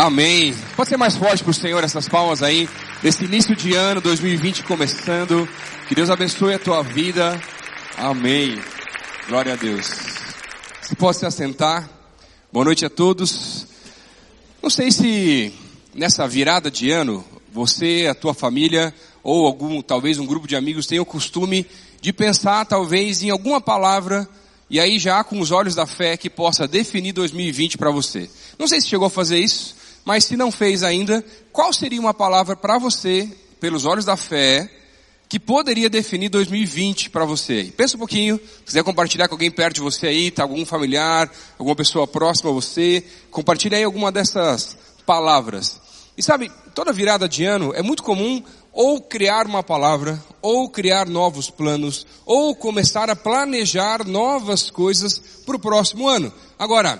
Amém. Pode ser mais forte para o Senhor essas palmas aí, desse início de ano 2020 começando. Que Deus abençoe a tua vida. Amém. Glória a Deus. Você pode se assentar. Boa noite a todos. Não sei se nessa virada de ano, você, a tua família, ou algum, talvez um grupo de amigos tenham o costume de pensar talvez em alguma palavra e aí já com os olhos da fé que possa definir 2020 para você. Não sei se chegou a fazer isso, mas se não fez ainda, qual seria uma palavra para você, pelos olhos da fé, que poderia definir 2020 para você? Pensa um pouquinho, se quiser compartilhar com alguém perto de você aí, tá algum familiar, alguma pessoa próxima a você, compartilhe aí alguma dessas palavras. E sabe, toda virada de ano é muito comum ou criar uma palavra, ou criar novos planos, ou começar a planejar novas coisas para o próximo ano. Agora,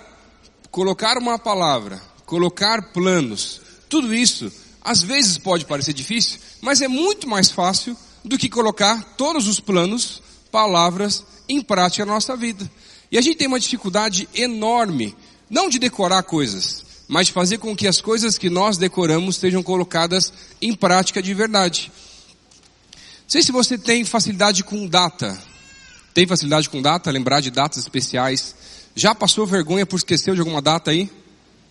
colocar uma palavra, colocar planos, tudo isso às vezes pode parecer difícil, mas é muito mais fácil do que colocar todos os planos, palavras em prática na nossa vida. E a gente tem uma dificuldade enorme, não de decorar coisas, mas de fazer com que as coisas que nós decoramos sejam colocadas em prática de verdade. Não sei se você tem facilidade com data. Tem facilidade com data? Lembrar de datas especiais? Já passou vergonha por esquecer de alguma data aí?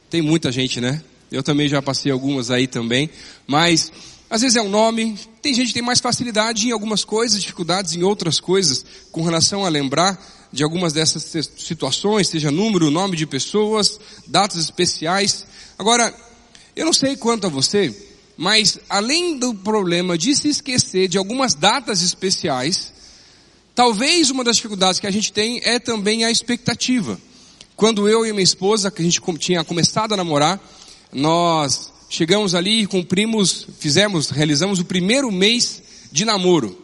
Tem muita gente, né? Eu também já passei algumas aí também. Mas, às vezes é um nome. Tem gente que tem mais facilidade em algumas coisas, dificuldades em outras coisas, com relação a lembrar de algumas dessas situações, seja número, nome de pessoas, datas especiais. Agora, eu não sei quanto a você, mas além do problema de se esquecer de algumas datas especiais, talvez uma das dificuldades que a gente tem é também a expectativa. Quando eu e minha esposa, que a gente tinha começado a namorar, nós chegamos ali e cumprimos, fizemos, realizamos o primeiro mês de namoro.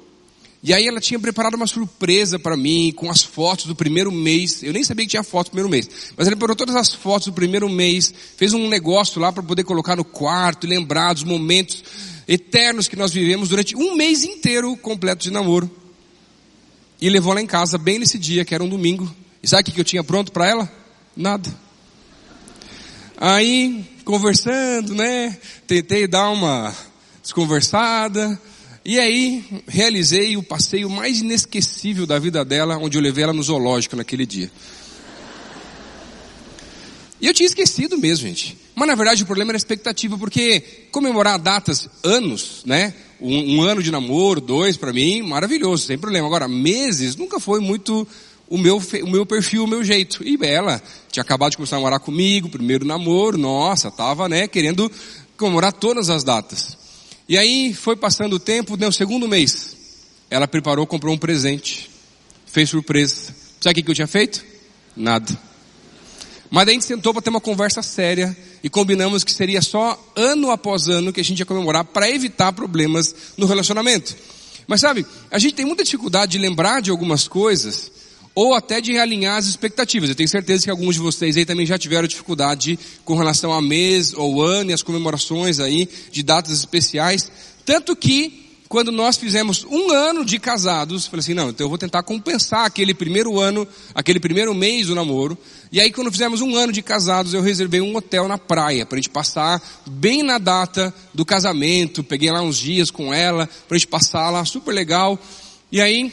E aí ela tinha preparado uma surpresa para mim, com as fotos do primeiro mês. Eu nem sabia que tinha foto do primeiro mês. Mas ela preparou todas as fotos do primeiro mês, fez um negócio lá para poder colocar no quarto, lembrar dos momentos eternos que nós vivemos durante um mês inteiro completo de namoro. E levou lá em casa bem nesse dia, que era um domingo. E sabe o que eu tinha pronto para ela? Nada. Aí, conversando, né? Tentei dar uma desconversada. E aí, realizei o passeio mais inesquecível da vida dela, onde eu levei ela no zoológico naquele dia. E eu tinha esquecido mesmo, gente. Mas na verdade o problema era a expectativa, porque comemorar datas, anos, né? Um, um ano de namoro, dois, para mim, maravilhoso, sem problema. Agora, meses nunca foi muito o meu, o meu perfil, o meu jeito. E ela tinha acabado de começar a namorar comigo, primeiro namoro, nossa, tava, né, querendo comemorar todas as datas. E aí foi passando o tempo, deu o segundo mês. Ela preparou, comprou um presente. Fez surpresa. Sabe o que eu tinha feito? Nada. Mas daí a gente sentou para ter uma conversa séria e combinamos que seria só ano após ano que a gente ia comemorar para evitar problemas no relacionamento. Mas sabe, a gente tem muita dificuldade de lembrar de algumas coisas ou até de realinhar as expectativas. Eu tenho certeza que alguns de vocês aí também já tiveram dificuldade com relação a mês ou ano e as comemorações aí de datas especiais. Tanto que, quando nós fizemos um ano de casados, falei assim, não, então eu vou tentar compensar aquele primeiro ano, aquele primeiro mês do namoro. E aí quando fizemos um ano de casados, eu reservei um hotel na praia, para a gente passar bem na data do casamento. Peguei lá uns dias com ela, para a gente passar lá, super legal. E aí,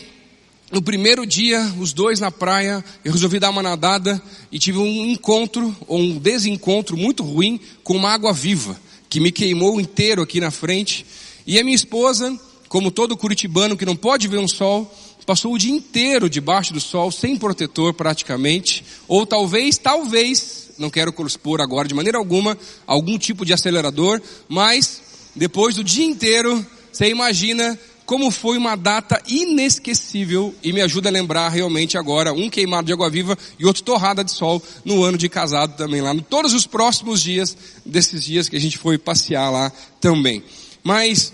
no primeiro dia, os dois na praia, eu resolvi dar uma nadada e tive um encontro, ou um desencontro muito ruim com uma água viva, que me queimou inteiro aqui na frente. E a minha esposa, como todo curitibano que não pode ver um sol, passou o dia inteiro debaixo do sol, sem protetor praticamente, ou talvez, talvez, não quero expor agora de maneira alguma, algum tipo de acelerador, mas depois do dia inteiro, você imagina como foi uma data inesquecível e me ajuda a lembrar realmente agora um queimado de água viva e outro torrada de sol no ano de casado também lá, todos os próximos dias desses dias que a gente foi passear lá também. Mas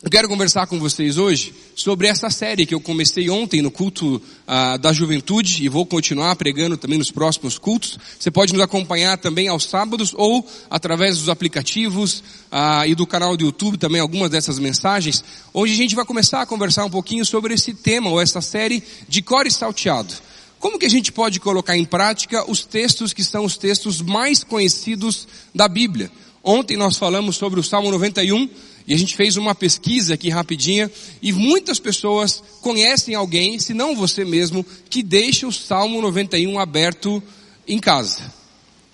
eu quero conversar com vocês hoje sobre essa série que eu comecei ontem no culto ah, da juventude e vou continuar pregando também nos próximos cultos. Você pode nos acompanhar também aos sábados ou através dos aplicativos ah, e do canal do YouTube também algumas dessas mensagens. Hoje a gente vai começar a conversar um pouquinho sobre esse tema ou essa série de core salteado. Como que a gente pode colocar em prática os textos que são os textos mais conhecidos da Bíblia? Ontem nós falamos sobre o Salmo 91 e a gente fez uma pesquisa aqui rapidinha e muitas pessoas conhecem alguém, se não você mesmo, que deixa o Salmo 91 aberto em casa,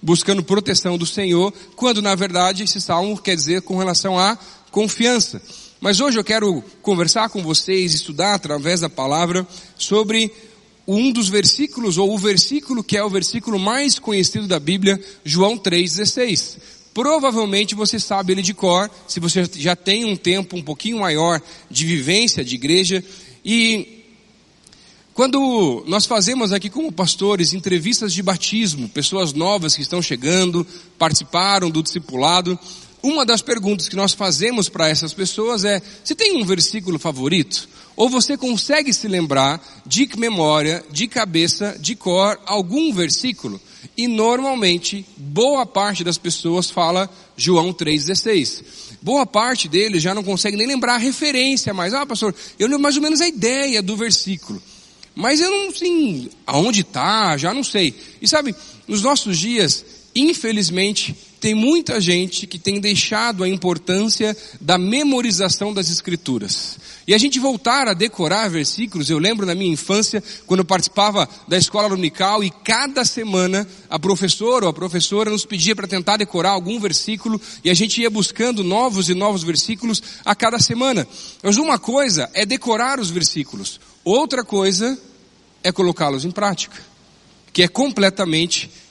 buscando proteção do Senhor, quando na verdade esse salmo quer dizer com relação à confiança. Mas hoje eu quero conversar com vocês, estudar através da palavra sobre um dos versículos, ou o versículo que é o versículo mais conhecido da Bíblia, João 3,16. Provavelmente você sabe ele de cor, se você já tem um tempo um pouquinho maior de vivência de igreja. E quando nós fazemos aqui como pastores entrevistas de batismo, pessoas novas que estão chegando, participaram do discipulado, uma das perguntas que nós fazemos para essas pessoas é: você tem um versículo favorito? Ou você consegue se lembrar de memória, de cabeça, de cor, algum versículo? E normalmente, boa parte das pessoas fala João 3,16. Boa parte deles já não consegue nem lembrar a referência mais. Ah, pastor, eu lembro mais ou menos a ideia do versículo. Mas eu não sei aonde está, já não sei. E sabe, nos nossos dias, infelizmente, tem muita gente que tem deixado a importância da memorização das escrituras. E a gente voltar a decorar versículos, eu lembro na minha infância, quando eu participava da escola dominical e cada semana a professora ou a professora nos pedia para tentar decorar algum versículo e a gente ia buscando novos e novos versículos a cada semana. Mas uma coisa é decorar os versículos, outra coisa é colocá-los em prática que é completamente diferente.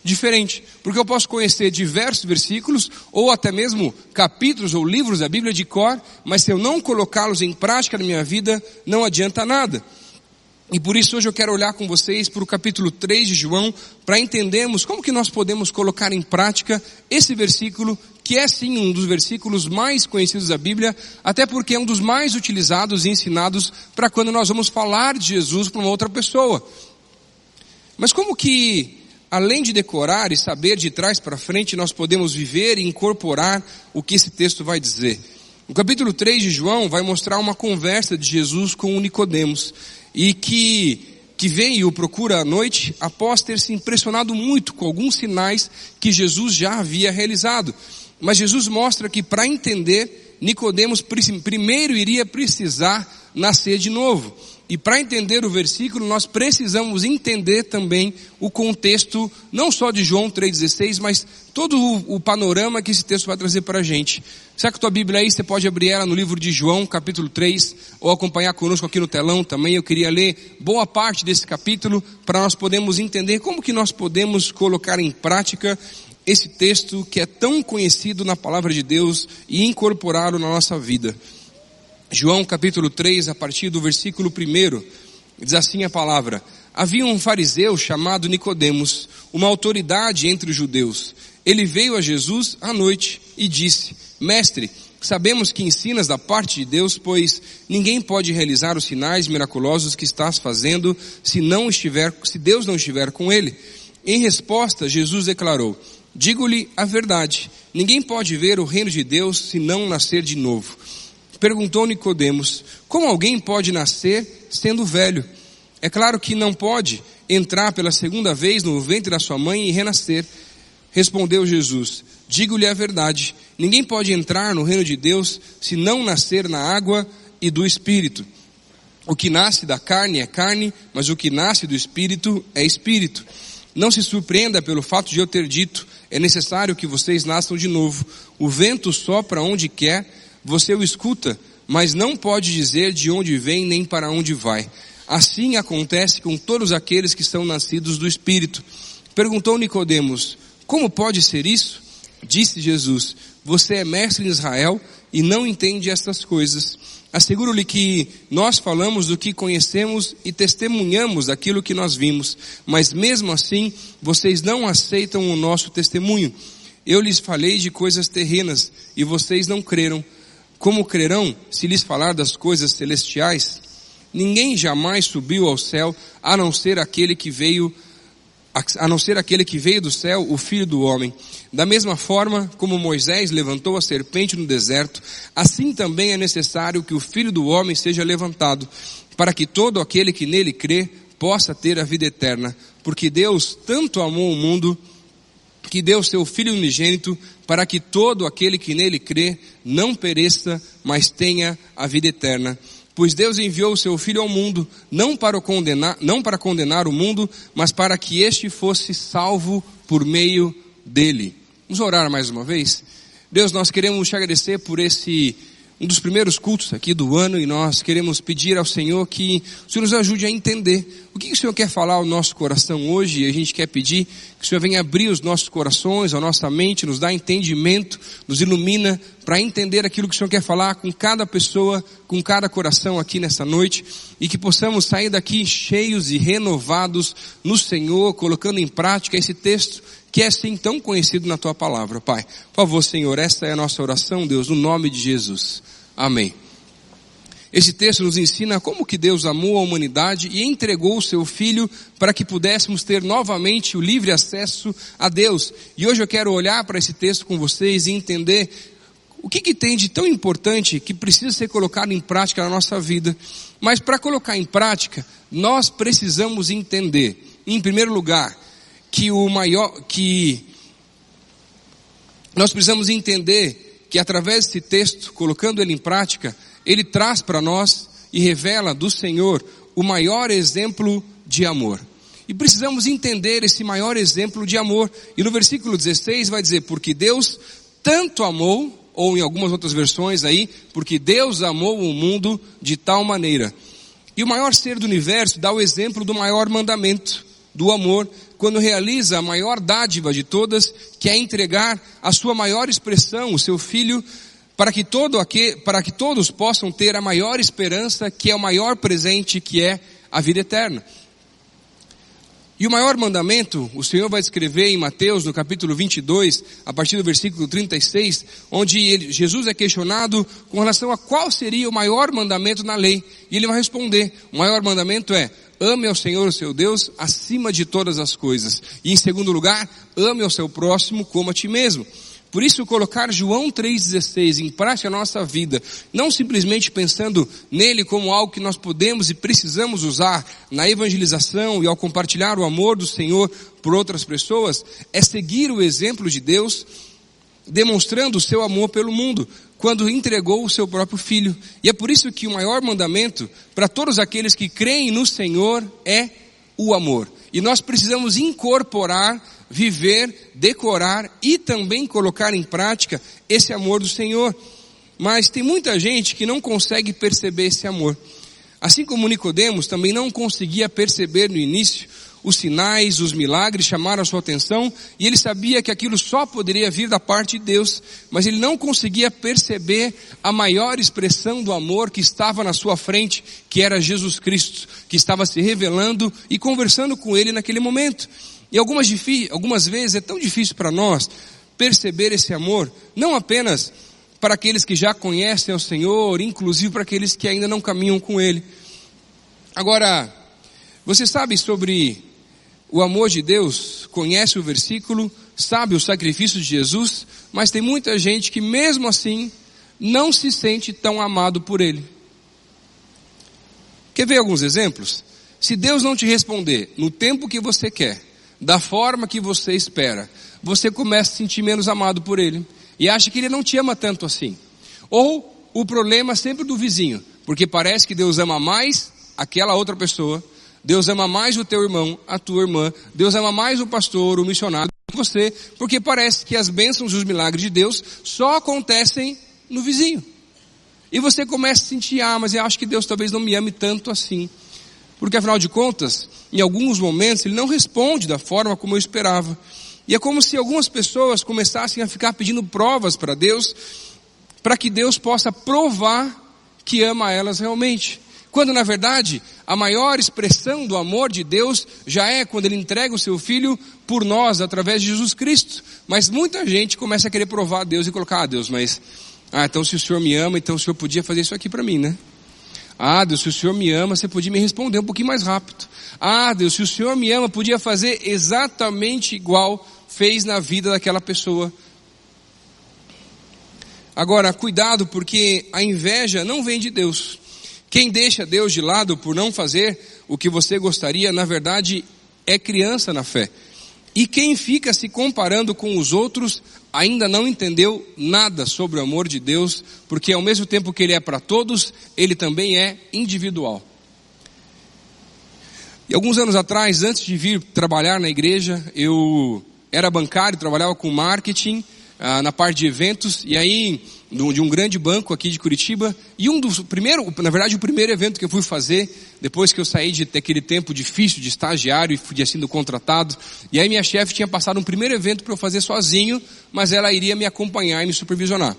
Porque eu posso conhecer diversos versículos, ou até mesmo capítulos ou livros da Bíblia de cor, mas se eu não colocá-los em prática na minha vida, não adianta nada. E por isso hoje eu quero olhar com vocês para o capítulo 3 de João, para entendermos como que nós podemos colocar em prática esse versículo, que é sim um dos versículos mais conhecidos da Bíblia, até porque é um dos mais utilizados e ensinados para quando nós vamos falar de Jesus para uma outra pessoa. Mas como que, além de decorar e saber de trás para frente, nós podemos viver e incorporar o que esse texto vai dizer? O capítulo 3 de João vai mostrar uma conversa de Jesus com o Nicodemos e que que vem e o procura à noite após ter se impressionado muito com alguns sinais que Jesus já havia realizado. Mas Jesus mostra que para entender, Nicodemos primeiro iria precisar nascer de novo. E para entender o versículo, nós precisamos entender também o contexto, não só de João 3,16, mas todo o, o, panorama que esse texto vai trazer para a gente. Será que a tua Bíblia aí, você pode abrir ela no livro de João, capítulo 3, ou acompanhar conosco aqui no telão também. Eu queria ler boa parte desse capítulo para nós podermos entender como que nós podemos colocar em prática esse texto que é tão conhecido na palavra de Deus e incorporá-lo na nossa vida. João capítulo 3, a partir do versículo 1, diz assim a palavra: Havia um fariseu chamado Nicodemos, uma autoridade entre os judeus. Ele veio a Jesus à noite e disse: Mestre, sabemos que ensinas da parte de Deus, pois ninguém pode realizar os sinais miraculosos que estás fazendo se não estiver, se Deus não estiver com ele. Em resposta, Jesus declarou: Digo-lhe a verdade, ninguém pode ver o reino de Deus se não nascer de novo. Perguntou Nicodemos: Como alguém pode nascer sendo velho? É claro que não pode entrar pela segunda vez no ventre da sua mãe e renascer. Respondeu Jesus: Digo-lhe a verdade: ninguém pode entrar no reino de Deus se não nascer na água e do espírito. O que nasce da carne é carne, mas o que nasce do espírito é espírito. Não se surpreenda pelo fato de eu ter dito: é necessário que vocês nasçam de novo. O vento sopra onde quer você o escuta, mas não pode dizer de onde vem nem para onde vai. Assim acontece com todos aqueles que são nascidos do Espírito. Perguntou Nicodemos: Como pode ser isso? Disse Jesus: Você é mestre em Israel e não entende estas coisas. Asseguro-lhe que nós falamos do que conhecemos e testemunhamos daquilo que nós vimos, mas mesmo assim vocês não aceitam o nosso testemunho. Eu lhes falei de coisas terrenas e vocês não creram. Como crerão se lhes falar das coisas celestiais? Ninguém jamais subiu ao céu a não ser aquele que veio a não ser aquele que veio do céu, o Filho do Homem. Da mesma forma como Moisés levantou a serpente no deserto, assim também é necessário que o Filho do Homem seja levantado, para que todo aquele que nele crê possa ter a vida eterna, porque Deus tanto amou o mundo que deu seu Filho unigênito para que todo aquele que nele crê não pereça, mas tenha a vida eterna. Pois Deus enviou o seu Filho ao mundo, não para condenar, não para condenar o mundo, mas para que este fosse salvo por meio dele. Vamos orar mais uma vez? Deus, nós queremos te agradecer por esse um dos primeiros cultos aqui do ano e nós queremos pedir ao Senhor que o Senhor nos ajude a entender o que o Senhor quer falar ao nosso coração hoje e a gente quer pedir que o Senhor venha abrir os nossos corações, a nossa mente, nos dá entendimento, nos ilumina para entender aquilo que o Senhor quer falar com cada pessoa, com cada coração aqui nessa noite e que possamos sair daqui cheios e renovados no Senhor, colocando em prática esse texto que é assim tão conhecido na tua palavra, Pai. Por favor, Senhor, esta é a nossa oração, Deus, no nome de Jesus. Amém. Esse texto nos ensina como que Deus amou a humanidade e entregou o seu Filho para que pudéssemos ter novamente o livre acesso a Deus. E hoje eu quero olhar para esse texto com vocês e entender o que, que tem de tão importante que precisa ser colocado em prática na nossa vida. Mas para colocar em prática, nós precisamos entender, em primeiro lugar, que o maior, que nós precisamos entender que através desse texto, colocando ele em prática, ele traz para nós e revela do Senhor o maior exemplo de amor. E precisamos entender esse maior exemplo de amor. E no versículo 16 vai dizer, porque Deus tanto amou, ou em algumas outras versões aí, porque Deus amou o mundo de tal maneira. E o maior ser do universo dá o exemplo do maior mandamento, do amor, quando realiza a maior dádiva de todas, que é entregar a sua maior expressão, o seu filho, para que, todo aqui, para que todos possam ter a maior esperança, que é o maior presente, que é a vida eterna. E o maior mandamento, o Senhor vai descrever em Mateus, no capítulo 22, a partir do versículo 36, onde ele, Jesus é questionado com relação a qual seria o maior mandamento na lei. E ele vai responder: o maior mandamento é ame ao Senhor, o seu Deus, acima de todas as coisas. E em segundo lugar, ame ao seu próximo como a ti mesmo. Por isso, colocar João 3,16 em prática na nossa vida, não simplesmente pensando nele como algo que nós podemos e precisamos usar na evangelização e ao compartilhar o amor do Senhor por outras pessoas, é seguir o exemplo de Deus, demonstrando o seu amor pelo mundo, quando entregou o seu próprio filho. E é por isso que o maior mandamento para todos aqueles que creem no Senhor é o amor. E nós precisamos incorporar, viver, decorar e também colocar em prática esse amor do Senhor. Mas tem muita gente que não consegue perceber esse amor. Assim como Nicodemos também não conseguia perceber no início os sinais, os milagres chamaram a sua atenção e ele sabia que aquilo só poderia vir da parte de Deus, mas ele não conseguia perceber a maior expressão do amor que estava na sua frente, que era Jesus Cristo, que estava se revelando e conversando com ele naquele momento. E algumas, algumas vezes é tão difícil para nós perceber esse amor, não apenas para aqueles que já conhecem o Senhor, inclusive para aqueles que ainda não caminham com Ele. Agora, você sabe sobre o amor de Deus conhece o versículo, sabe o sacrifício de Jesus, mas tem muita gente que mesmo assim não se sente tão amado por Ele. Quer ver alguns exemplos? Se Deus não te responder no tempo que você quer, da forma que você espera, você começa a sentir menos amado por Ele e acha que Ele não te ama tanto assim. Ou o problema é sempre do vizinho, porque parece que Deus ama mais aquela outra pessoa Deus ama mais o teu irmão, a tua irmã. Deus ama mais o pastor, o missionário você, porque parece que as bênçãos e os milagres de Deus só acontecem no vizinho. E você começa a sentir, ah, mas eu acho que Deus talvez não me ame tanto assim. Porque afinal de contas, em alguns momentos, Ele não responde da forma como eu esperava. E é como se algumas pessoas começassem a ficar pedindo provas para Deus, para que Deus possa provar que ama elas realmente. Quando na verdade, a maior expressão do amor de Deus já é quando Ele entrega o seu Filho por nós, através de Jesus Cristo. Mas muita gente começa a querer provar a Deus e colocar, ah Deus, mas, ah, então se o Senhor me ama, então o Senhor podia fazer isso aqui para mim, né? Ah, Deus, se o Senhor me ama, você podia me responder um pouquinho mais rápido. Ah, Deus, se o Senhor me ama, podia fazer exatamente igual fez na vida daquela pessoa. Agora, cuidado, porque a inveja não vem de Deus. Quem deixa Deus de lado por não fazer o que você gostaria, na verdade, é criança na fé. E quem fica se comparando com os outros ainda não entendeu nada sobre o amor de Deus, porque ao mesmo tempo que ele é para todos, ele também é individual. E alguns anos atrás, antes de vir trabalhar na igreja, eu era bancário, trabalhava com marketing, ah, na parte de eventos, e aí, de um grande banco aqui de Curitiba, e um dos, primeiro, na verdade o primeiro evento que eu fui fazer, depois que eu saí de aquele tempo difícil de estagiário e fui sendo contratado, e aí minha chefe tinha passado um primeiro evento para eu fazer sozinho, mas ela iria me acompanhar e me supervisionar.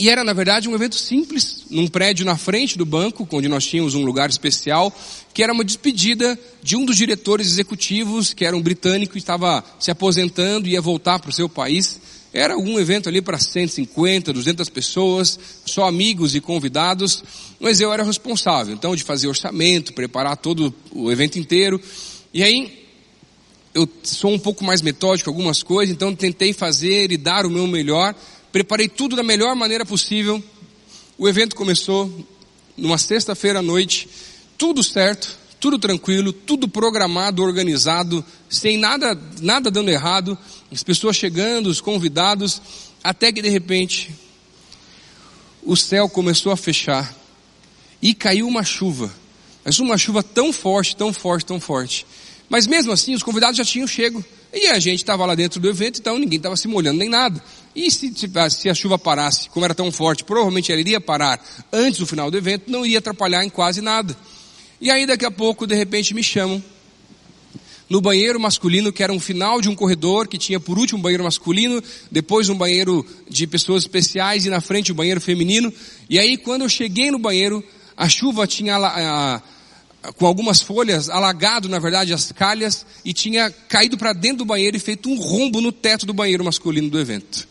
E era, na verdade, um evento simples, num prédio na frente do banco, onde nós tínhamos um lugar especial, que era uma despedida de um dos diretores executivos, que era um britânico, estava se aposentando e ia voltar para o seu país. Era um evento ali para 150, 200 pessoas, só amigos e convidados, mas eu era responsável, então, de fazer orçamento, preparar todo o evento inteiro. E aí, eu sou um pouco mais metódico em algumas coisas, então tentei fazer e dar o meu melhor, preparei tudo da melhor maneira possível. O evento começou numa sexta-feira à noite, tudo certo, tudo tranquilo, tudo programado, organizado, sem nada, nada dando errado, as pessoas chegando, os convidados, até que de repente o céu começou a fechar e caiu uma chuva. Mas uma chuva tão forte, tão forte, tão forte. Mas mesmo assim, os convidados já tinham chego. E a gente estava lá dentro do evento, então ninguém estava se molhando nem nada. E se, se, a chuva parasse, como era tão forte, provavelmente ela iria parar antes do final do evento, não iria atrapalhar em quase nada. E aí daqui a pouco, de repente, me chamam no banheiro masculino, que era um final de um corredor, que tinha por último um banheiro masculino, depois um banheiro de pessoas especiais e na frente o um banheiro feminino. E aí quando eu cheguei no banheiro, a chuva tinha a, a, com algumas folhas alagado, na verdade, as calhas e tinha caído para dentro do banheiro e feito um rombo no teto do banheiro masculino do evento.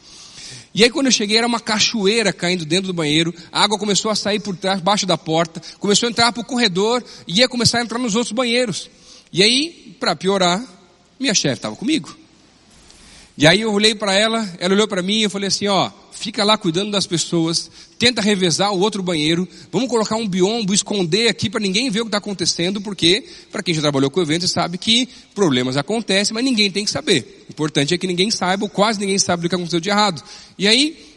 E aí quando eu cheguei era uma cachoeira caindo dentro do banheiro, a água começou a sair por trás, baixo da porta, começou a entrar para o corredor e ia começar a entrar nos outros banheiros. E aí, para piorar, minha chefe estava comigo. E aí eu olhei para ela, ela olhou para mim e eu falei assim, ó, fica lá cuidando das pessoas, tenta revezar o outro banheiro, vamos colocar um biombo, esconder aqui para ninguém ver o que está acontecendo, porque, para quem já trabalhou com eventos, sabe que problemas acontecem, mas ninguém tem que saber. O importante é que ninguém saiba, ou quase ninguém sabe do que aconteceu de errado. E aí,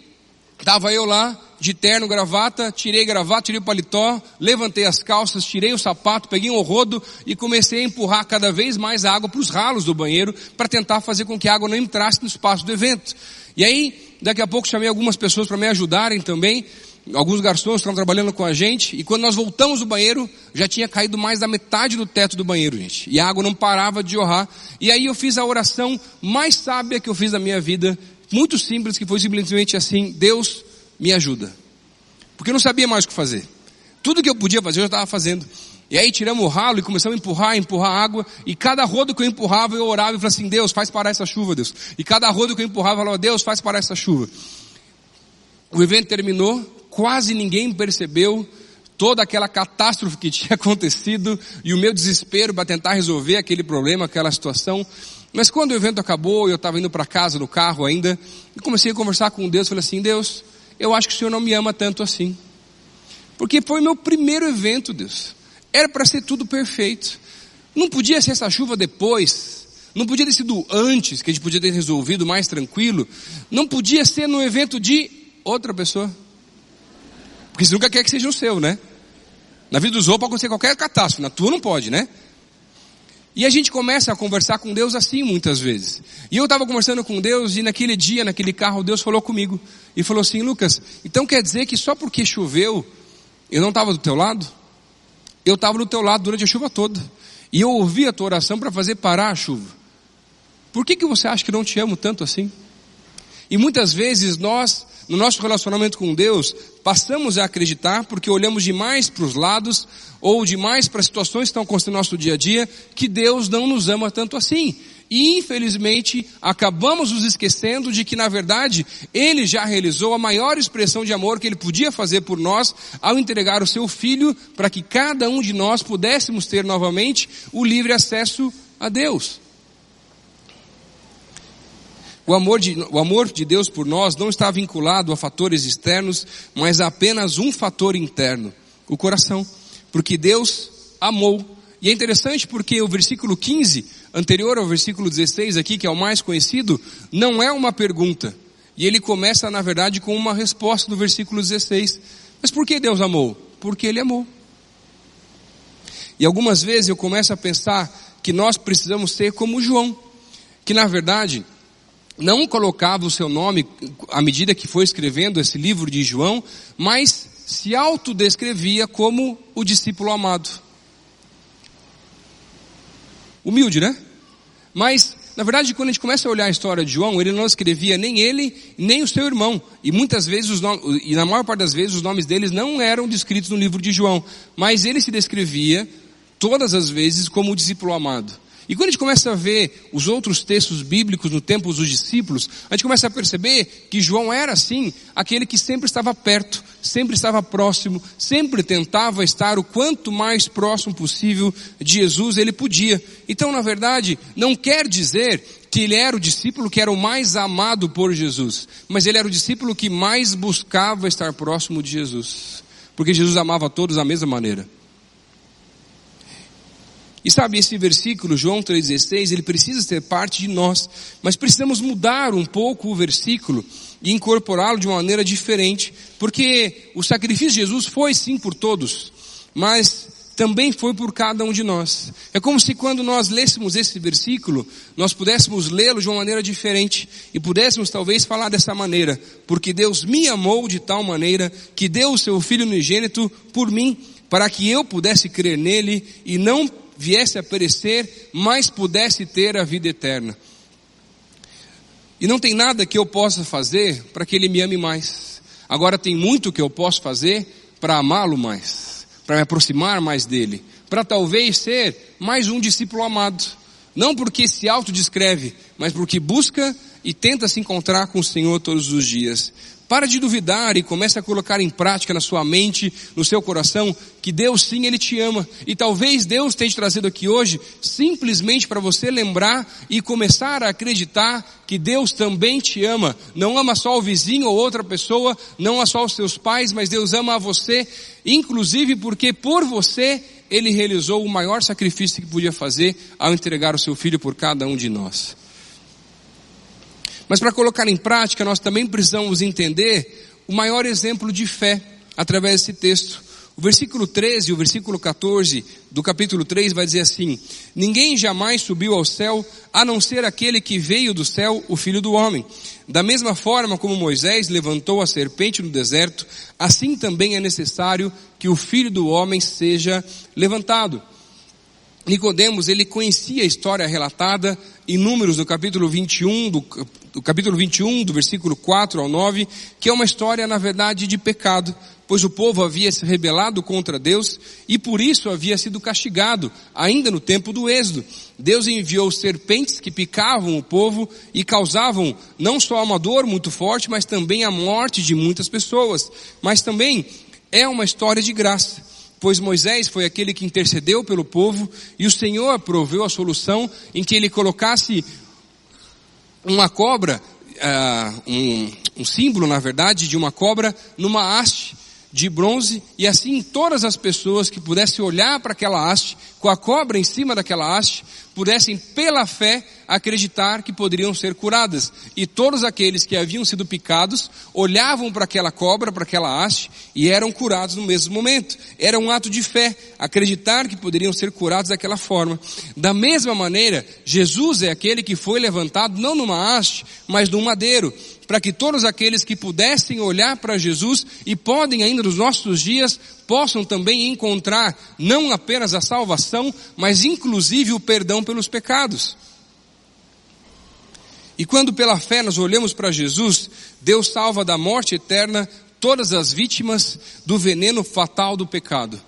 Tava eu lá, de terno, gravata, tirei gravata, tirei o paletó, levantei as calças, tirei o sapato, peguei um rodo e comecei a empurrar cada vez mais a água para os ralos do banheiro para tentar fazer com que a água não entrasse no espaço do evento. E aí, daqui a pouco chamei algumas pessoas para me ajudarem também. Alguns garçons estavam trabalhando com a gente e quando nós voltamos do banheiro, já tinha caído mais da metade do teto do banheiro, gente. E a água não parava de jorrar. E aí eu fiz a oração mais sábia que eu fiz na minha vida, muito simples, que foi simplesmente assim, Deus me ajuda. Porque eu não sabia mais o que fazer. Tudo que eu podia fazer eu já estava fazendo. E aí tiramos o ralo e começamos a empurrar, empurrar água. E cada rodo que eu empurrava, eu orava e falava assim, Deus, faz parar essa chuva, Deus. E cada rodo que eu empurrava, eu falava, Deus, faz parar essa chuva. O evento terminou, quase ninguém percebeu toda aquela catástrofe que tinha acontecido e o meu desespero para tentar resolver aquele problema, aquela situação. Mas quando o evento acabou, eu estava indo para casa no carro ainda, e comecei a conversar com Deus, falei assim, Deus, eu acho que o Senhor não me ama tanto assim. Porque foi meu primeiro evento, Deus. Era para ser tudo perfeito. Não podia ser essa chuva depois. Não podia ter sido antes, que a gente podia ter resolvido mais tranquilo. Não podia ser no evento de outra pessoa. Porque você nunca quer que seja o seu, né? Na vida dos outros pode acontecer qualquer catástrofe, na tua não pode, né? E a gente começa a conversar com Deus assim muitas vezes. E eu estava conversando com Deus e naquele dia, naquele carro, Deus falou comigo. E falou assim, Lucas, então quer dizer que só porque choveu, eu não estava do teu lado? Eu estava do teu lado durante a chuva toda. E eu ouvi a tua oração para fazer parar a chuva. Por que, que você acha que não te amo tanto assim? E muitas vezes nós no nosso relacionamento com Deus, passamos a acreditar porque olhamos demais para os lados ou demais para as situações que estão acontecendo no nosso dia a dia, que Deus não nos ama tanto assim. E infelizmente acabamos nos esquecendo de que na verdade Ele já realizou a maior expressão de amor que Ele podia fazer por nós ao entregar o Seu Filho para que cada um de nós pudéssemos ter novamente o livre acesso a Deus. O amor, de, o amor de Deus por nós não está vinculado a fatores externos, mas a apenas um fator interno. o coração, porque Deus amou. E é interessante porque o versículo 15, anterior ao versículo 16 aqui, que é o mais conhecido, não é uma pergunta. E ele começa, na verdade, com uma resposta no versículo 16. Mas por que Deus amou? Porque Ele amou. E algumas vezes eu começo a pensar que nós precisamos ser como João, que na verdade não colocava o seu nome à medida que foi escrevendo esse livro de João, mas se autodescrevia como o discípulo amado. Humilde, né? Mas, na verdade, quando a gente começa a olhar a história de João, ele não escrevia nem ele, nem o seu irmão. E muitas vezes, os nomes, e na maior parte das vezes, os nomes deles não eram descritos no livro de João. Mas ele se descrevia, todas as vezes, como o discípulo amado. E quando a gente começa a ver os outros textos bíblicos no tempo dos discípulos, a gente começa a perceber que João era assim, aquele que sempre estava perto, sempre estava próximo, sempre tentava estar o quanto mais próximo possível de Jesus ele podia. Então, na verdade, não quer dizer que ele era o discípulo que era o mais amado por Jesus, mas ele era o discípulo que mais buscava estar próximo de Jesus, porque Jesus amava todos da mesma maneira. E sabe, esse versículo, João 3,16, ele precisa ser parte de nós, mas precisamos mudar um pouco o versículo e incorporá-lo de uma maneira diferente, porque o sacrifício de Jesus foi sim por todos, mas também foi por cada um de nós. É como se quando nós lêssemos esse versículo, nós pudéssemos lê-lo de uma maneira diferente e pudéssemos talvez falar dessa maneira, porque Deus me amou de tal maneira que deu o seu Filho unigênito por mim, para que eu pudesse crer nele e não viesse a perecer, mas pudesse ter a vida eterna. E não tem nada que eu possa fazer para que ele me ame mais. Agora tem muito que eu posso fazer para amá-lo mais, para me aproximar mais dele, para talvez ser mais um discípulo amado. Não porque se autodescreve, mas porque busca e tenta se encontrar com o Senhor todos os dias. Para de duvidar e comece a colocar em prática na sua mente, no seu coração, que Deus sim, Ele te ama. E talvez Deus tenha te trazido aqui hoje simplesmente para você lembrar e começar a acreditar que Deus também te ama. Não ama só o vizinho ou outra pessoa, não ama só os seus pais, mas Deus ama a você, inclusive porque por você Ele realizou o maior sacrifício que podia fazer ao entregar o seu filho por cada um de nós. Mas para colocar em prática, nós também precisamos entender o maior exemplo de fé através desse texto. O versículo 13 e o versículo 14 do capítulo 3 vai dizer assim: Ninguém jamais subiu ao céu a não ser aquele que veio do céu, o filho do homem. Da mesma forma como Moisés levantou a serpente no deserto, assim também é necessário que o filho do homem seja levantado. Nicodemos, ele conhecia a história relatada em Números no capítulo 21, do, do capítulo 21, do versículo 4 ao 9, que é uma história, na verdade, de pecado, pois o povo havia se rebelado contra Deus e por isso havia sido castigado, ainda no tempo do êxodo. Deus enviou serpentes que picavam o povo e causavam não só uma dor muito forte, mas também a morte de muitas pessoas. Mas também é uma história de graça pois Moisés foi aquele que intercedeu pelo povo e o Senhor proveu a solução em que ele colocasse uma cobra, uh, um, um símbolo na verdade de uma cobra numa haste de bronze e assim todas as pessoas que pudessem olhar para aquela haste, com a cobra em cima daquela haste, pudessem pela fé acreditar que poderiam ser curadas. E todos aqueles que haviam sido picados olhavam para aquela cobra, para aquela haste e eram curados no mesmo momento. Era um ato de fé, acreditar que poderiam ser curados daquela forma. Da mesma maneira, Jesus é aquele que foi levantado não numa haste, mas num madeiro para que todos aqueles que pudessem olhar para Jesus e podem ainda nos nossos dias possam também encontrar não apenas a salvação, mas inclusive o perdão pelos pecados. E quando pela fé nós olhamos para Jesus, Deus salva da morte eterna todas as vítimas do veneno fatal do pecado.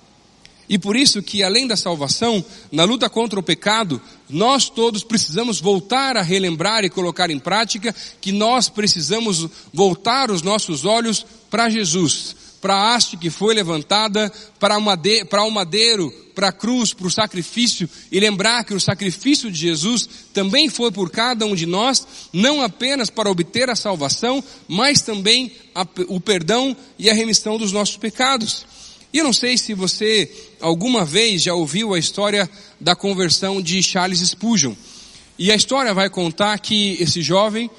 E por isso que além da salvação, na luta contra o pecado, nós todos precisamos voltar a relembrar e colocar em prática que nós precisamos voltar os nossos olhos para Jesus, para a haste que foi levantada, para, o madeiro, para a cruz, para o sacrifício, e lembrar que o sacrifício de Jesus também foi por cada um de nós, não apenas para obter a salvação, mas também a, o perdão e a remissão dos nossos pecados. E eu não sei se você alguma vez já ouviu a história da conversão de Charles Spurgeon. E a história vai contar que esse jovem,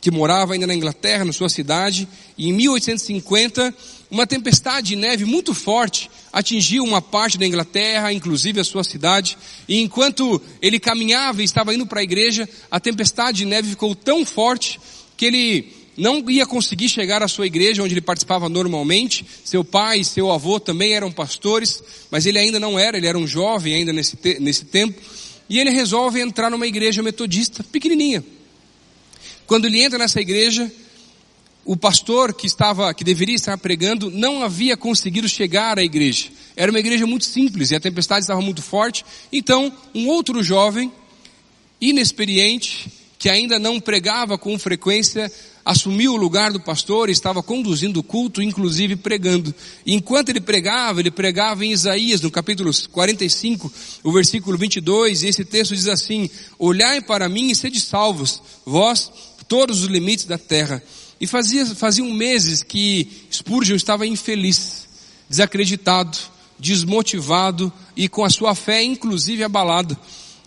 que morava ainda na Inglaterra, na sua cidade, e em 1850, uma tempestade de neve muito forte atingiu uma parte da Inglaterra, inclusive a sua cidade, e enquanto ele caminhava e estava indo para a igreja, a tempestade de neve ficou tão forte que ele não ia conseguir chegar à sua igreja onde ele participava normalmente. Seu pai e seu avô também eram pastores, mas ele ainda não era, ele era um jovem ainda nesse, te nesse tempo. E ele resolve entrar numa igreja metodista pequenininha. Quando ele entra nessa igreja, o pastor que estava, que deveria estar pregando, não havia conseguido chegar à igreja. Era uma igreja muito simples e a tempestade estava muito forte. Então, um outro jovem, inexperiente, que ainda não pregava com frequência, assumiu o lugar do pastor e estava conduzindo o culto, inclusive pregando. E enquanto ele pregava, ele pregava em Isaías, no capítulo 45, o versículo 22, e esse texto diz assim: Olhai para mim e sede salvos, vós, todos os limites da terra. E fazia, faziam meses que Spurgeon estava infeliz, desacreditado, desmotivado e com a sua fé inclusive abalada.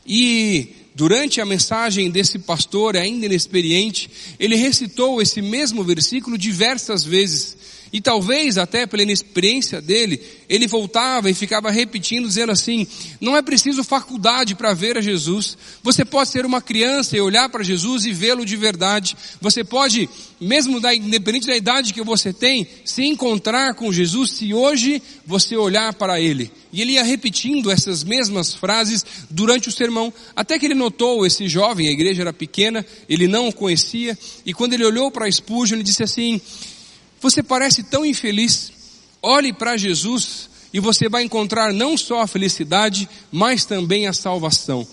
E durante a mensagem desse pastor ainda inexperiente, ele recitou esse mesmo versículo diversas vezes. E talvez até pela inexperiência dele, ele voltava e ficava repetindo, dizendo assim: não é preciso faculdade para ver a Jesus. Você pode ser uma criança e olhar para Jesus e vê-lo de verdade. Você pode, mesmo da, independente da idade que você tem, se encontrar com Jesus se hoje você olhar para ele. E ele ia repetindo essas mesmas frases durante o sermão, até que ele notou esse jovem, a igreja era pequena, ele não o conhecia, e quando ele olhou para Spurgeon, ele disse assim: você parece tão infeliz. Olhe para Jesus e você vai encontrar não só a felicidade, mas também a salvação.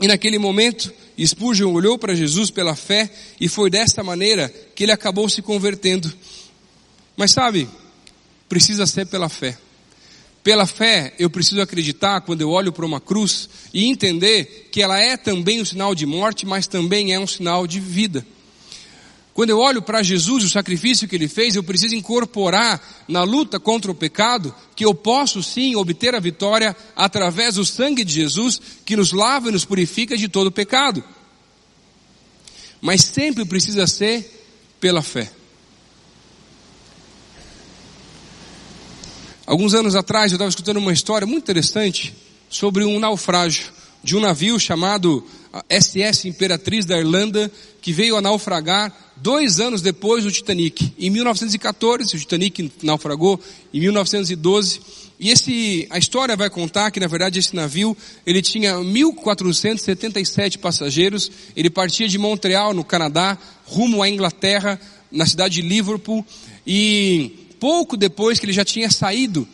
E naquele momento, Spurgeon olhou para Jesus pela fé e foi dessa maneira que ele acabou se convertendo. Mas sabe, precisa ser pela fé. Pela fé, eu preciso acreditar quando eu olho para uma cruz e entender que ela é também um sinal de morte, mas também é um sinal de vida. Quando eu olho para Jesus, o sacrifício que ele fez, eu preciso incorporar na luta contra o pecado que eu posso sim obter a vitória através do sangue de Jesus que nos lava e nos purifica de todo pecado. Mas sempre precisa ser pela fé. Alguns anos atrás eu estava escutando uma história muito interessante sobre um naufrágio de um navio chamado SS Imperatriz da Irlanda, que veio a naufragar dois anos depois do Titanic. Em 1914, o Titanic naufragou em 1912. E esse, a história vai contar que na verdade esse navio, ele tinha 1.477 passageiros, ele partia de Montreal, no Canadá, rumo à Inglaterra, na cidade de Liverpool, e pouco depois que ele já tinha saído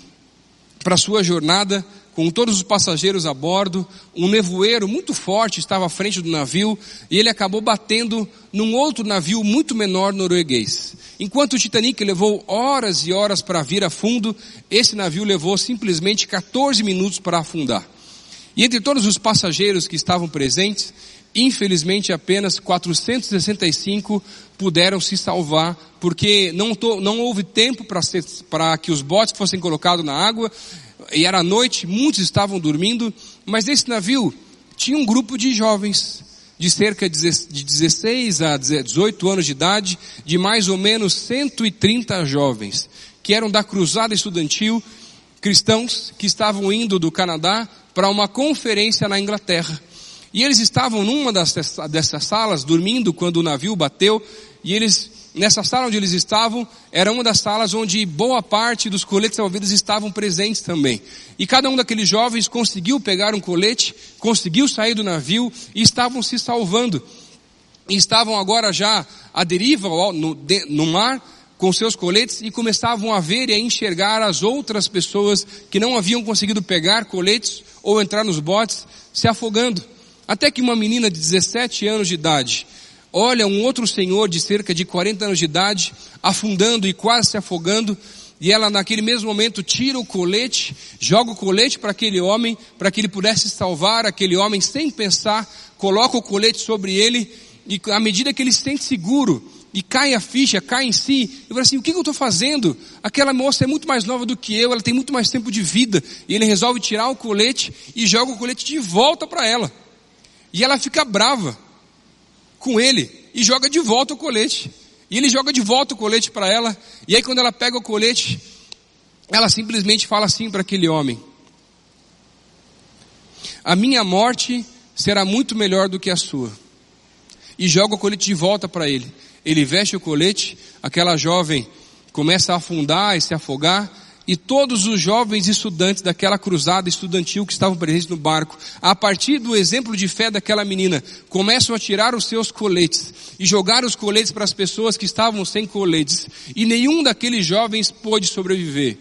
para sua jornada, com todos os passageiros a bordo, um nevoeiro muito forte estava à frente do navio e ele acabou batendo num outro navio muito menor norueguês. Enquanto o Titanic levou horas e horas para vir a fundo, esse navio levou simplesmente 14 minutos para afundar. E entre todos os passageiros que estavam presentes, infelizmente apenas 465 puderam se salvar, porque não, não houve tempo para que os botes fossem colocados na água, e era noite, muitos estavam dormindo, mas nesse navio tinha um grupo de jovens, de cerca de 16 a 18 anos de idade, de mais ou menos 130 jovens, que eram da cruzada estudantil, cristãos que estavam indo do Canadá para uma conferência na Inglaterra. E eles estavam numa dessas, dessas salas, dormindo quando o navio bateu, e eles nessa sala onde eles estavam, era uma das salas onde boa parte dos coletes salva-vidas estavam presentes também. E cada um daqueles jovens conseguiu pegar um colete, conseguiu sair do navio e estavam se salvando. E estavam agora já à deriva no, no mar, com seus coletes e começavam a ver e a enxergar as outras pessoas que não haviam conseguido pegar coletes ou entrar nos botes se afogando. Até que uma menina de 17 anos de idade, olha um outro senhor de cerca de 40 anos de idade, afundando e quase se afogando, e ela naquele mesmo momento tira o colete, joga o colete para aquele homem, para que ele pudesse salvar aquele homem sem pensar, coloca o colete sobre ele, e à medida que ele se sente seguro, e cai a ficha, cai em si, e fala assim, o que, que eu estou fazendo? Aquela moça é muito mais nova do que eu, ela tem muito mais tempo de vida, e ele resolve tirar o colete e joga o colete de volta para ela. E ela fica brava com ele e joga de volta o colete. E ele joga de volta o colete para ela, e aí quando ela pega o colete, ela simplesmente fala assim para aquele homem: A minha morte será muito melhor do que a sua. E joga o colete de volta para ele. Ele veste o colete, aquela jovem começa a afundar e se afogar, e todos os jovens estudantes daquela cruzada estudantil que estavam presentes no barco, a partir do exemplo de fé daquela menina, começam a tirar os seus coletes e jogar os coletes para as pessoas que estavam sem coletes, e nenhum daqueles jovens pôde sobreviver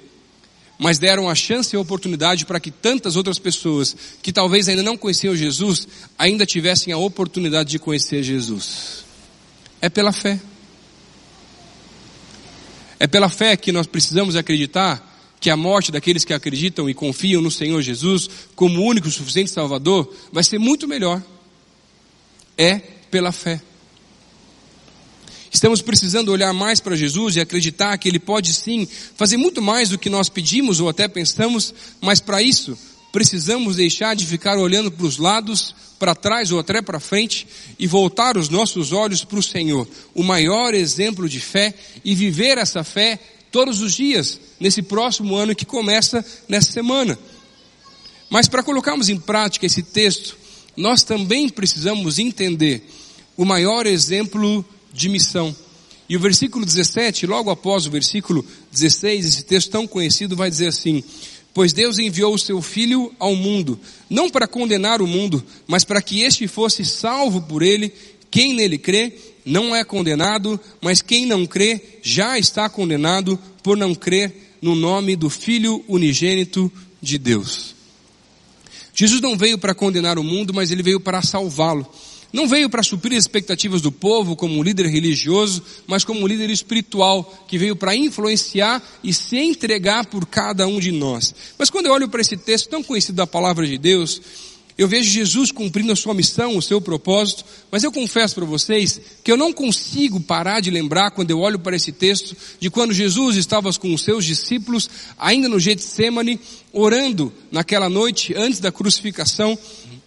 mas deram a chance e a oportunidade para que tantas outras pessoas que talvez ainda não conheciam Jesus, ainda tivessem a oportunidade de conhecer Jesus. É pela fé. É pela fé que nós precisamos acreditar que a morte daqueles que acreditam e confiam no Senhor Jesus como único e suficiente Salvador vai ser muito melhor. É pela fé. Estamos precisando olhar mais para Jesus e acreditar que Ele pode sim fazer muito mais do que nós pedimos ou até pensamos, mas para isso precisamos deixar de ficar olhando para os lados, para trás ou até para frente e voltar os nossos olhos para o Senhor, o maior exemplo de fé e viver essa fé todos os dias, nesse próximo ano que começa nessa semana. Mas para colocarmos em prática esse texto, nós também precisamos entender o maior exemplo de missão. E o versículo 17, logo após o versículo 16, esse texto tão conhecido vai dizer assim: Pois Deus enviou o seu Filho ao mundo, não para condenar o mundo, mas para que este fosse salvo por ele. Quem nele crê não é condenado, mas quem não crê já está condenado por não crer no nome do Filho unigênito de Deus. Jesus não veio para condenar o mundo, mas ele veio para salvá-lo. Não veio para suprir as expectativas do povo como um líder religioso, mas como um líder espiritual que veio para influenciar e se entregar por cada um de nós. Mas quando eu olho para esse texto tão conhecido da palavra de Deus, eu vejo Jesus cumprindo a sua missão, o seu propósito, mas eu confesso para vocês que eu não consigo parar de lembrar quando eu olho para esse texto de quando Jesus estava com os seus discípulos ainda no Getsemane, orando naquela noite antes da crucificação,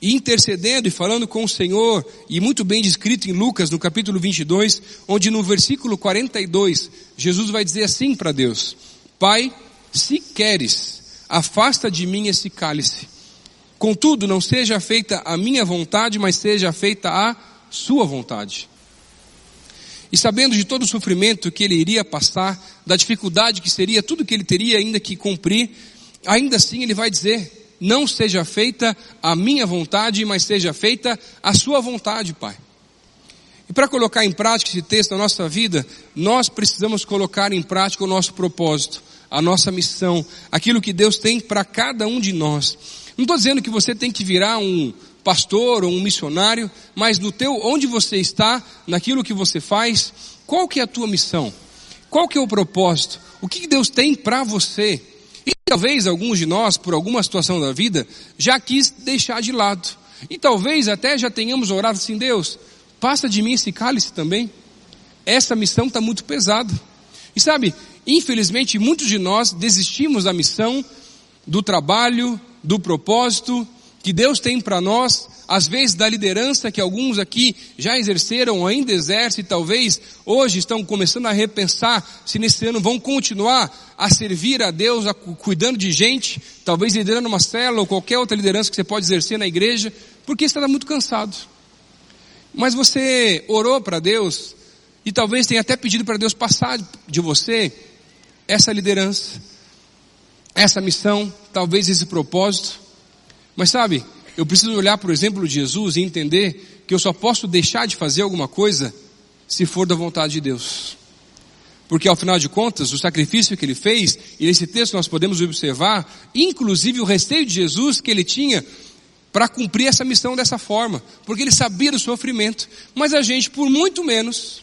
e intercedendo e falando com o Senhor, e muito bem descrito em Lucas, no capítulo 22, onde no versículo 42, Jesus vai dizer assim para Deus: Pai, se queres, afasta de mim esse cálice. Contudo, não seja feita a minha vontade, mas seja feita a sua vontade. E sabendo de todo o sofrimento que ele iria passar, da dificuldade que seria tudo que ele teria ainda que cumprir, ainda assim ele vai dizer: não seja feita a minha vontade, mas seja feita a sua vontade, Pai. E para colocar em prática esse texto na nossa vida, nós precisamos colocar em prática o nosso propósito, a nossa missão, aquilo que Deus tem para cada um de nós. Não estou dizendo que você tem que virar um pastor ou um missionário, mas no teu, onde você está, naquilo que você faz, qual que é a tua missão? Qual que é o propósito? O que Deus tem para você? E talvez alguns de nós, por alguma situação da vida, já quis deixar de lado. E talvez até já tenhamos orado assim, Deus, passa de mim esse cálice também. Essa missão está muito pesada. E sabe, infelizmente muitos de nós desistimos da missão, do trabalho, do propósito que Deus tem para nós, às vezes da liderança que alguns aqui já exerceram ainda exercem, talvez hoje estão começando a repensar se nesse ano vão continuar a servir a Deus, a, cuidando de gente, talvez liderando uma célula ou qualquer outra liderança que você pode exercer na igreja, porque você está muito cansado. Mas você orou para Deus e talvez tenha até pedido para Deus passar de você essa liderança, essa missão, talvez esse propósito. Mas sabe, eu preciso olhar para o exemplo de Jesus e entender que eu só posso deixar de fazer alguma coisa se for da vontade de Deus. Porque ao final de contas, o sacrifício que ele fez, e nesse texto nós podemos observar, inclusive o resteio de Jesus que ele tinha para cumprir essa missão dessa forma, porque ele sabia do sofrimento, mas a gente, por muito menos,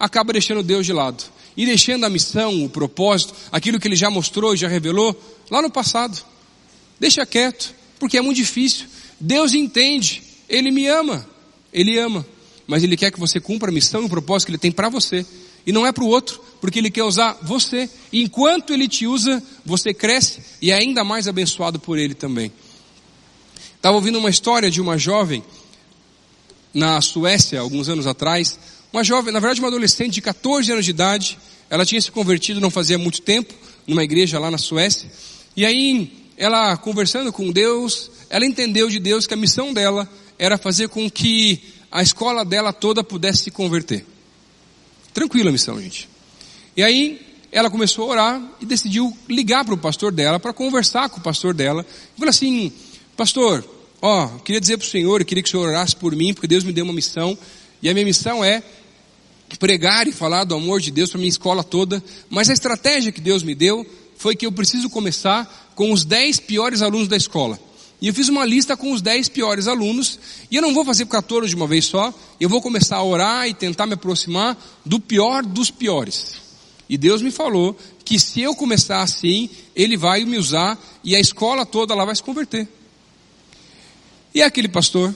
acaba deixando Deus de lado e deixando a missão, o propósito, aquilo que ele já mostrou e já revelou lá no passado. Deixa quieto, porque é muito difícil. Deus entende, Ele me ama, Ele ama. mas Ele quer que você cumpra a missão e o propósito que Ele tem para você. E não é para o outro, porque Ele quer usar você. E enquanto Ele te usa, você cresce e é ainda mais abençoado por Ele também. Estava ouvindo uma história de uma jovem na Suécia, alguns anos atrás. Uma jovem, na verdade uma adolescente de 14 anos de idade. Ela tinha se convertido não fazia muito tempo, numa igreja lá na Suécia. E aí, ela conversando com Deus, ela entendeu de Deus que a missão dela era fazer com que a escola dela toda pudesse se converter. Tranquila a missão, gente. E aí, ela começou a orar e decidiu ligar para o pastor dela, para conversar com o pastor dela. E falou assim, pastor, ó, queria dizer para o senhor, queria que o senhor orasse por mim, porque Deus me deu uma missão. E a minha missão é pregar e falar do amor de Deus para minha escola toda. Mas a estratégia que Deus me deu foi que eu preciso começar com os 10 piores alunos da escola. E eu fiz uma lista com os 10 piores alunos, e eu não vou fazer 14 de uma vez só, eu vou começar a orar e tentar me aproximar do pior dos piores. E Deus me falou que se eu começar assim, Ele vai me usar e a escola toda lá vai se converter. E aquele pastor,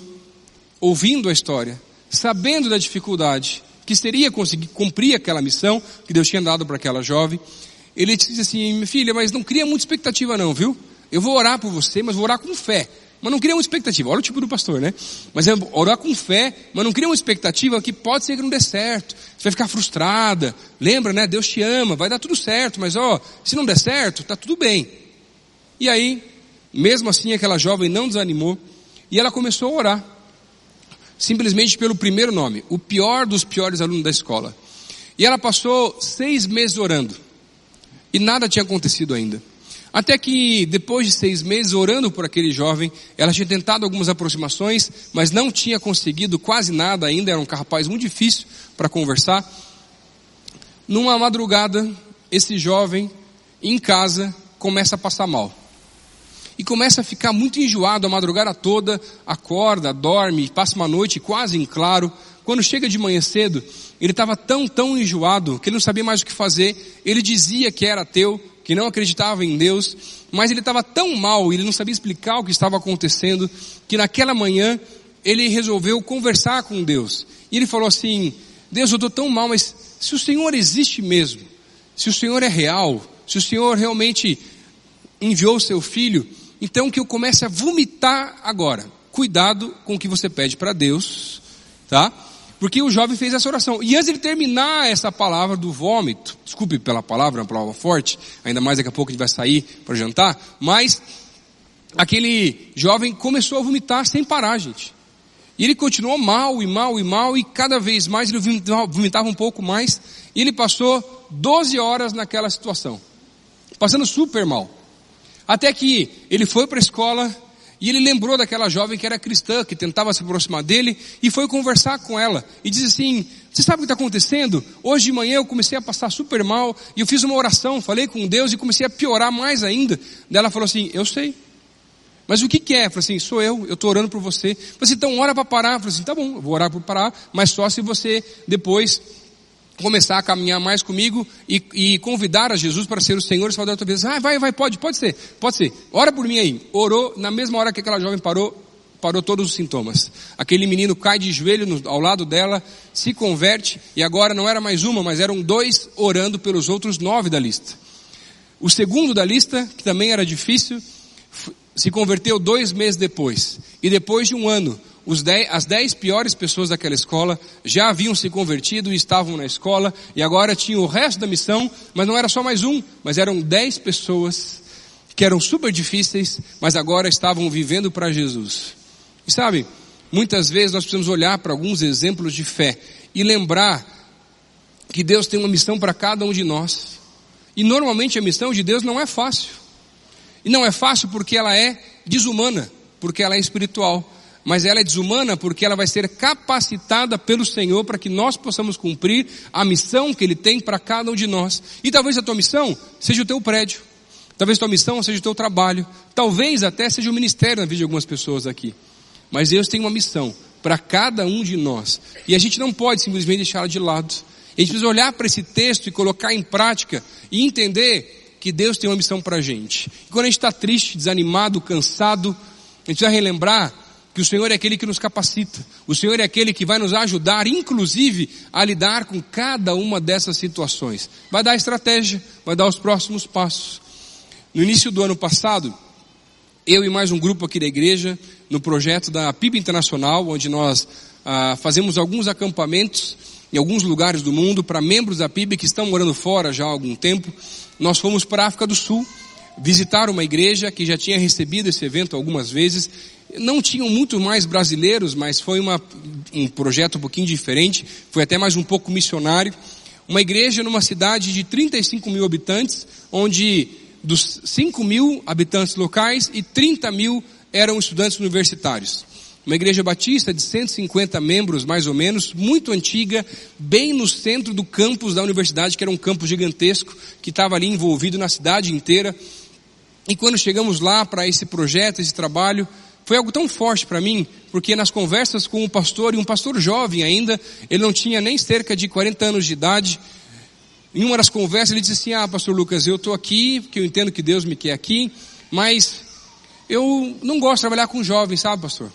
ouvindo a história, sabendo da dificuldade que seria conseguir cumprir aquela missão que Deus tinha dado para aquela jovem, ele disse assim, minha filha, mas não cria muita expectativa não, viu? Eu vou orar por você, mas vou orar com fé. Mas não cria uma expectativa. Olha o tipo do pastor, né? Mas é orar com fé, mas não cria uma expectativa que pode ser que não dê certo. Você vai ficar frustrada. Lembra, né? Deus te ama, vai dar tudo certo, mas ó, se não der certo, tá tudo bem. E aí, mesmo assim, aquela jovem não desanimou e ela começou a orar. Simplesmente pelo primeiro nome, o pior dos piores alunos da escola. E ela passou seis meses orando. E nada tinha acontecido ainda. Até que, depois de seis meses orando por aquele jovem, ela tinha tentado algumas aproximações, mas não tinha conseguido quase nada ainda, era um rapaz muito difícil para conversar. Numa madrugada, esse jovem, em casa, começa a passar mal. E começa a ficar muito enjoado a madrugada toda, acorda, dorme, passa uma noite quase em claro. Quando chega de manhã cedo, ele estava tão, tão enjoado que ele não sabia mais o que fazer. Ele dizia que era ateu, que não acreditava em Deus, mas ele estava tão mal, ele não sabia explicar o que estava acontecendo, que naquela manhã ele resolveu conversar com Deus. E ele falou assim: Deus, eu estou tão mal, mas se o Senhor existe mesmo, se o Senhor é real, se o Senhor realmente enviou o seu filho, então que eu comece a vomitar agora. Cuidado com o que você pede para Deus, tá? Porque o jovem fez essa oração. E antes de terminar essa palavra do vômito, desculpe pela palavra, é uma palavra forte, ainda mais daqui a pouco a gente vai sair para jantar, mas aquele jovem começou a vomitar sem parar, gente. E ele continuou mal e mal e mal, e cada vez mais ele vomitava um pouco mais, e ele passou 12 horas naquela situação, passando super mal. Até que ele foi para a escola, e ele lembrou daquela jovem que era cristã, que tentava se aproximar dele, e foi conversar com ela. E disse assim, você sabe o que está acontecendo? Hoje de manhã eu comecei a passar super mal, e eu fiz uma oração, falei com Deus, e comecei a piorar mais ainda. Daí ela falou assim, eu sei. Mas o que, que é? Falei assim, sou eu, eu estou orando por você. Eu falei assim, então ora para parar. Eu falei assim, tá bom, eu vou orar para parar, mas só se você depois começar a caminhar mais comigo e, e, convidar a Jesus para ser o Senhor e Salvador da tua vida. Ah, vai, vai, pode, pode ser, pode ser. Ora por mim aí. Orou, na mesma hora que aquela jovem parou, parou todos os sintomas. Aquele menino cai de joelho no, ao lado dela, se converte, e agora não era mais uma, mas eram dois orando pelos outros nove da lista. O segundo da lista, que também era difícil, se converteu dois meses depois. E depois de um ano, dez, as dez piores pessoas daquela escola já haviam se convertido e estavam na escola, e agora tinham o resto da missão, mas não era só mais um, mas eram dez pessoas que eram super difíceis, mas agora estavam vivendo para Jesus. E sabe, muitas vezes nós precisamos olhar para alguns exemplos de fé e lembrar que Deus tem uma missão para cada um de nós. E normalmente a missão de Deus não é fácil. E não é fácil porque ela é desumana, porque ela é espiritual mas ela é desumana porque ela vai ser capacitada pelo Senhor para que nós possamos cumprir a missão que Ele tem para cada um de nós. E talvez a tua missão seja o teu prédio, talvez a tua missão seja o teu trabalho, talvez até seja o ministério na vida de algumas pessoas aqui. Mas Deus tem uma missão para cada um de nós e a gente não pode simplesmente deixá-la de lado. A gente precisa olhar para esse texto e colocar em prática e entender que Deus tem uma missão para a gente. E quando a gente está triste, desanimado, cansado, a gente vai relembrar que o Senhor é aquele que nos capacita, o Senhor é aquele que vai nos ajudar, inclusive, a lidar com cada uma dessas situações. Vai dar estratégia, vai dar os próximos passos. No início do ano passado, eu e mais um grupo aqui da igreja, no projeto da PIB Internacional, onde nós ah, fazemos alguns acampamentos em alguns lugares do mundo para membros da PIB que estão morando fora já há algum tempo. Nós fomos para a África do Sul visitar uma igreja que já tinha recebido esse evento algumas vezes. Não tinham muito mais brasileiros, mas foi uma, um projeto um pouquinho diferente, foi até mais um pouco missionário. Uma igreja numa cidade de 35 mil habitantes, onde dos 5 mil habitantes locais e 30 mil eram estudantes universitários. Uma igreja batista de 150 membros, mais ou menos, muito antiga, bem no centro do campus da universidade, que era um campus gigantesco, que estava ali envolvido na cidade inteira. E quando chegamos lá para esse projeto, esse trabalho, foi algo tão forte para mim, porque nas conversas com o pastor, e um pastor jovem ainda, ele não tinha nem cerca de 40 anos de idade, em uma das conversas ele disse assim, ah pastor Lucas, eu estou aqui, porque eu entendo que Deus me quer aqui, mas eu não gosto de trabalhar com jovens, sabe pastor?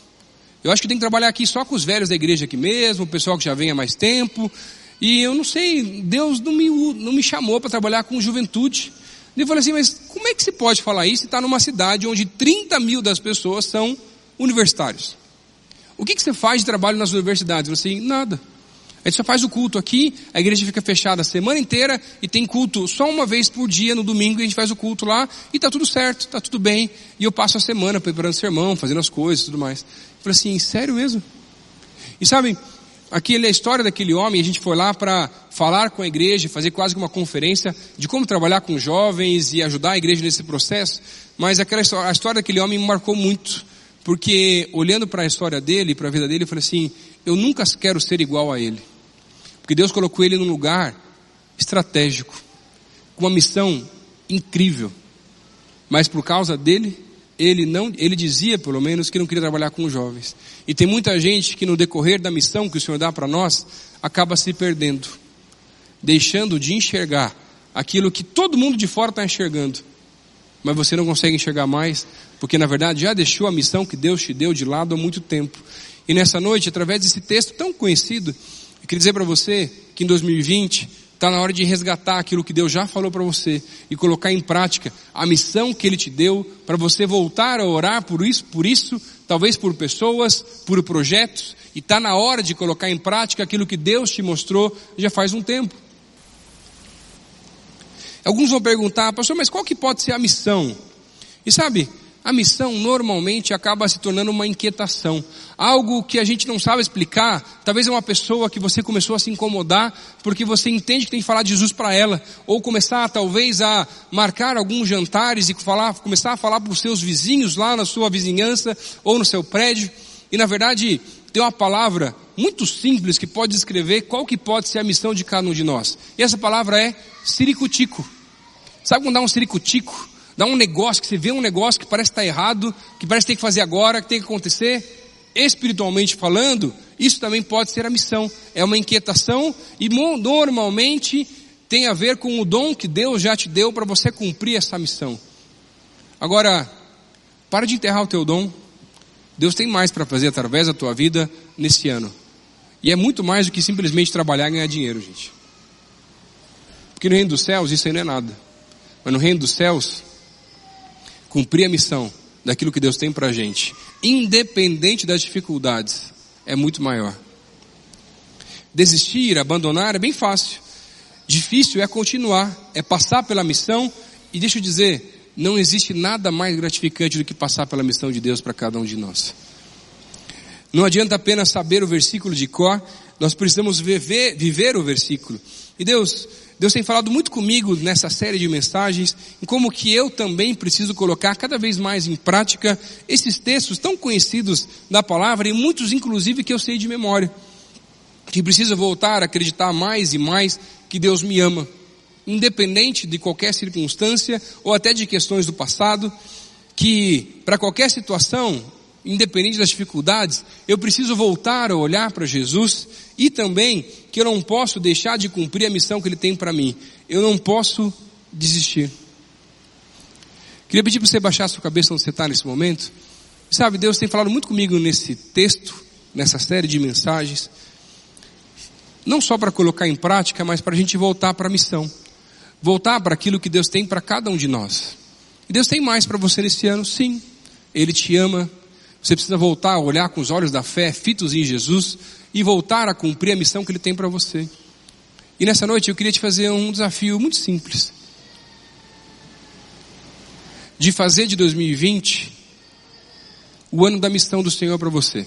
Eu acho que tem que trabalhar aqui só com os velhos da igreja aqui mesmo, o pessoal que já vem há mais tempo, e eu não sei, Deus não me, não me chamou para trabalhar com juventude. Ele falou assim, mas como é que se pode falar isso e está numa cidade onde 30 mil das pessoas são universitários? O que, que você faz de trabalho nas universidades? Eu falei assim, nada. A gente só faz o culto aqui, a igreja fica fechada a semana inteira e tem culto só uma vez por dia no domingo a gente faz o culto lá e tá tudo certo, tá tudo bem. E eu passo a semana preparando sermão, fazendo as coisas e tudo mais. Eu falei assim, sério mesmo? E sabem, Aqui é a história daquele homem, a gente foi lá para falar com a igreja, fazer quase que uma conferência de como trabalhar com jovens e ajudar a igreja nesse processo, mas aquela história, a história daquele homem me marcou muito, porque olhando para a história dele, para a vida dele, eu falei assim, eu nunca quero ser igual a ele. Porque Deus colocou ele num lugar estratégico, com uma missão incrível. Mas por causa dele, ele não, ele dizia pelo menos que não queria trabalhar com jovens. E tem muita gente que no decorrer da missão que o Senhor dá para nós, acaba se perdendo, deixando de enxergar aquilo que todo mundo de fora está enxergando. Mas você não consegue enxergar mais, porque na verdade já deixou a missão que Deus te deu de lado há muito tempo. E nessa noite, através desse texto tão conhecido, eu queria dizer para você que em 2020 Está na hora de resgatar aquilo que Deus já falou para você e colocar em prática a missão que Ele te deu para você voltar a orar por isso, por isso, talvez por pessoas, por projetos, e está na hora de colocar em prática aquilo que Deus te mostrou já faz um tempo. Alguns vão perguntar, pastor, mas qual que pode ser a missão? E sabe, a missão normalmente acaba se tornando uma inquietação. Algo que a gente não sabe explicar. Talvez é uma pessoa que você começou a se incomodar porque você entende que tem que falar de Jesus para ela. Ou começar talvez a marcar alguns jantares e falar, começar a falar para os seus vizinhos lá na sua vizinhança ou no seu prédio. E na verdade, tem uma palavra muito simples que pode descrever qual que pode ser a missão de cada um de nós. E essa palavra é ciricutico. Sabe quando dá um ciricutico? Dá um negócio, que você vê um negócio que parece estar errado, que parece ter que fazer agora, que tem que acontecer, espiritualmente falando, isso também pode ser a missão. É uma inquietação e normalmente tem a ver com o dom que Deus já te deu para você cumprir essa missão. Agora, para de enterrar o teu dom. Deus tem mais para fazer através da tua vida nesse ano. E é muito mais do que simplesmente trabalhar e ganhar dinheiro, gente. Porque no reino dos céus isso aí não é nada. Mas no reino dos céus, cumprir a missão daquilo que Deus tem para a gente, independente das dificuldades, é muito maior. Desistir, abandonar é bem fácil. Difícil é continuar, é passar pela missão e deixa eu dizer, não existe nada mais gratificante do que passar pela missão de Deus para cada um de nós. Não adianta apenas saber o versículo de cor, nós precisamos viver, viver o versículo. E Deus, Deus tem falado muito comigo nessa série de mensagens, em como que eu também preciso colocar cada vez mais em prática esses textos tão conhecidos da palavra, e muitos inclusive que eu sei de memória. Que preciso voltar a acreditar mais e mais que Deus me ama, independente de qualquer circunstância ou até de questões do passado, que para qualquer situação independente das dificuldades, eu preciso voltar a olhar para Jesus e também que eu não posso deixar de cumprir a missão que Ele tem para mim. Eu não posso desistir. Queria pedir para você baixar sua cabeça onde você está nesse momento. Sabe, Deus tem falado muito comigo nesse texto, nessa série de mensagens, não só para colocar em prática, mas para a gente voltar para a missão, voltar para aquilo que Deus tem para cada um de nós. E Deus tem mais para você nesse ano, sim. Ele te ama. Você precisa voltar a olhar com os olhos da fé, fitos em Jesus, e voltar a cumprir a missão que Ele tem para você. E nessa noite eu queria te fazer um desafio muito simples. De fazer de 2020 o ano da missão do Senhor para você.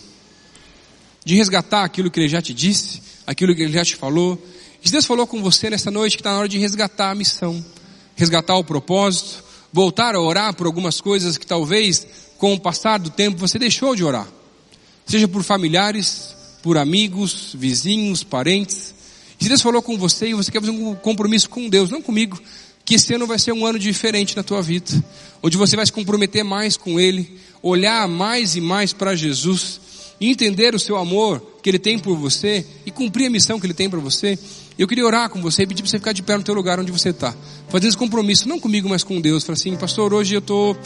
De resgatar aquilo que Ele já te disse, aquilo que Ele já te falou. E Deus falou com você nessa noite que está na hora de resgatar a missão, resgatar o propósito, voltar a orar por algumas coisas que talvez com o passar do tempo você deixou de orar. Seja por familiares, por amigos, vizinhos, parentes. Se Deus falou com você e você quer fazer um compromisso com Deus, não comigo, que esse ano vai ser um ano diferente na tua vida, onde você vai se comprometer mais com Ele, olhar mais e mais para Jesus, entender o seu amor que Ele tem por você e cumprir a missão que Ele tem para você. Eu queria orar com você e pedir para você ficar de pé no teu lugar onde você está. Fazer esse compromisso, não comigo, mas com Deus. Falar assim, pastor, hoje eu estou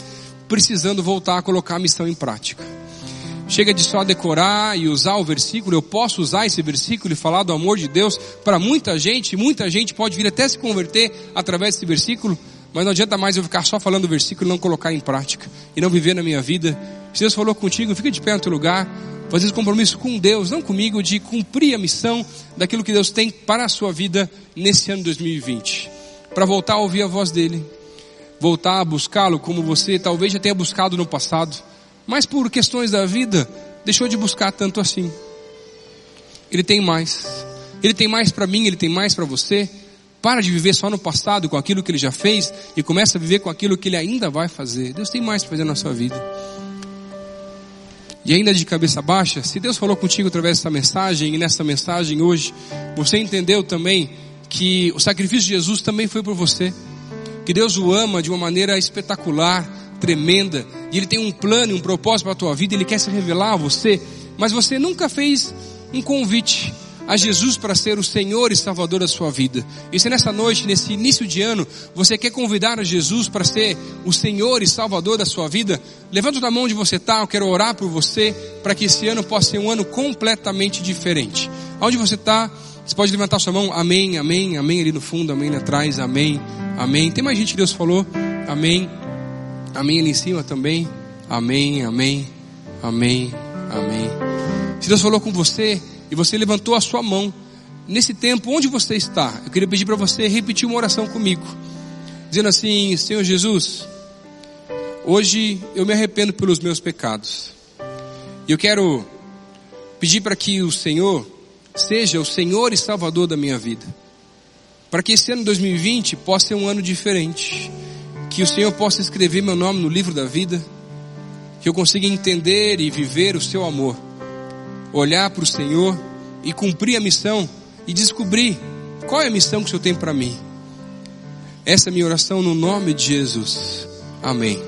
precisando voltar a colocar a missão em prática. Chega de só decorar e usar o versículo, eu posso usar esse versículo e falar do amor de Deus para muita gente, muita gente pode vir até se converter através desse versículo, mas não adianta mais eu ficar só falando o versículo e não colocar em prática, e não viver na minha vida. Se Deus falou contigo, fica de pé no teu lugar, fazer esse compromisso com Deus, não comigo, de cumprir a missão daquilo que Deus tem para a sua vida nesse ano 2020. Para voltar a ouvir a voz dEle. Voltar a buscá-lo como você talvez já tenha buscado no passado. Mas por questões da vida, deixou de buscar tanto assim. Ele tem mais. Ele tem mais para mim, ele tem mais para você. Para de viver só no passado com aquilo que ele já fez e começa a viver com aquilo que ele ainda vai fazer. Deus tem mais para fazer na sua vida. E ainda de cabeça baixa, se Deus falou contigo através dessa mensagem e nessa mensagem hoje, você entendeu também que o sacrifício de Jesus também foi por você. Que Deus o ama de uma maneira espetacular, tremenda, e Ele tem um plano e um propósito para a tua vida, Ele quer se revelar a você, mas você nunca fez um convite a Jesus para ser o Senhor e Salvador da sua vida. E se nessa noite, nesse início de ano, você quer convidar a Jesus para ser o Senhor e Salvador da sua vida, levanta a mão onde você está, eu quero orar por você, para que esse ano possa ser um ano completamente diferente. Onde você está, você pode levantar sua mão, amém, amém, amém, ali no fundo, amém ali atrás, amém, amém. Tem mais gente que Deus falou, amém, amém ali em cima também, amém, amém, amém, amém. Se Deus falou com você, e você levantou a sua mão, nesse tempo, onde você está? Eu queria pedir para você repetir uma oração comigo, dizendo assim: Senhor Jesus, hoje eu me arrependo pelos meus pecados, e eu quero pedir para que o Senhor seja o Senhor e Salvador da minha vida, para que esse ano 2020 possa ser um ano diferente, que o Senhor possa escrever meu nome no livro da vida, que eu consiga entender e viver o seu amor olhar para o Senhor e cumprir a missão e descobrir qual é a missão que o Senhor tem para mim. Essa é a minha oração no nome de Jesus. Amém.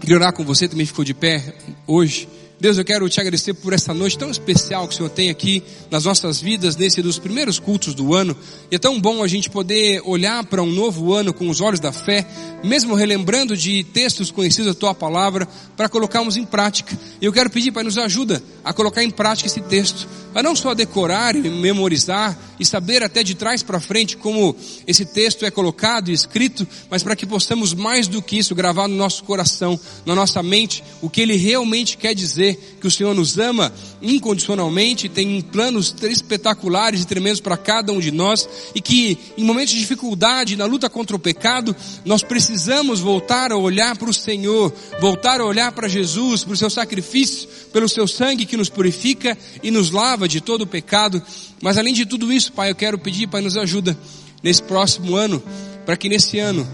Queria orar com você, também ficou de pé hoje. Deus, eu quero te agradecer por essa noite tão especial que o Senhor tem aqui nas nossas vidas, nesse dos primeiros cultos do ano. E é tão bom a gente poder olhar para um novo ano com os olhos da fé, mesmo relembrando de textos conhecidos da tua palavra, para colocarmos em prática. E eu quero pedir, Pai, nos ajuda a colocar em prática esse texto, a não só decorar e memorizar e saber até de trás para frente como esse texto é colocado e escrito, mas para que possamos mais do que isso gravar no nosso coração, na nossa mente, o que ele realmente quer dizer que o Senhor nos ama incondicionalmente, tem planos espetaculares e tremendos para cada um de nós e que em momentos de dificuldade, na luta contra o pecado, nós precisamos voltar a olhar para o Senhor, voltar a olhar para Jesus, para o seu sacrifício, pelo seu sangue que nos purifica e nos lava de todo o pecado. Mas além de tudo isso, Pai, eu quero pedir, Pai, nos ajuda nesse próximo ano, para que nesse ano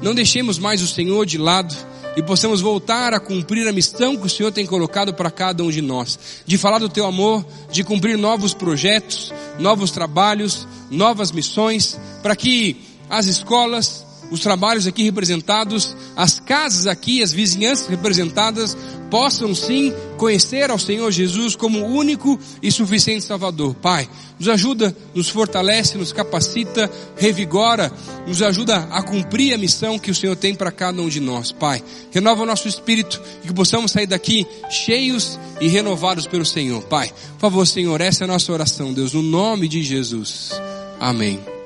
não deixemos mais o Senhor de lado, e possamos voltar a cumprir a missão que o Senhor tem colocado para cada um de nós, de falar do teu amor, de cumprir novos projetos, novos trabalhos, novas missões, para que as escolas, os trabalhos aqui representados, as casas aqui, as vizinhanças representadas, possam sim conhecer ao Senhor Jesus como único e suficiente Salvador. Pai, nos ajuda, nos fortalece, nos capacita, revigora, nos ajuda a cumprir a missão que o Senhor tem para cada um de nós. Pai, renova o nosso espírito e que possamos sair daqui cheios e renovados pelo Senhor. Pai, por favor, Senhor, essa é a nossa oração, Deus, no nome de Jesus. Amém.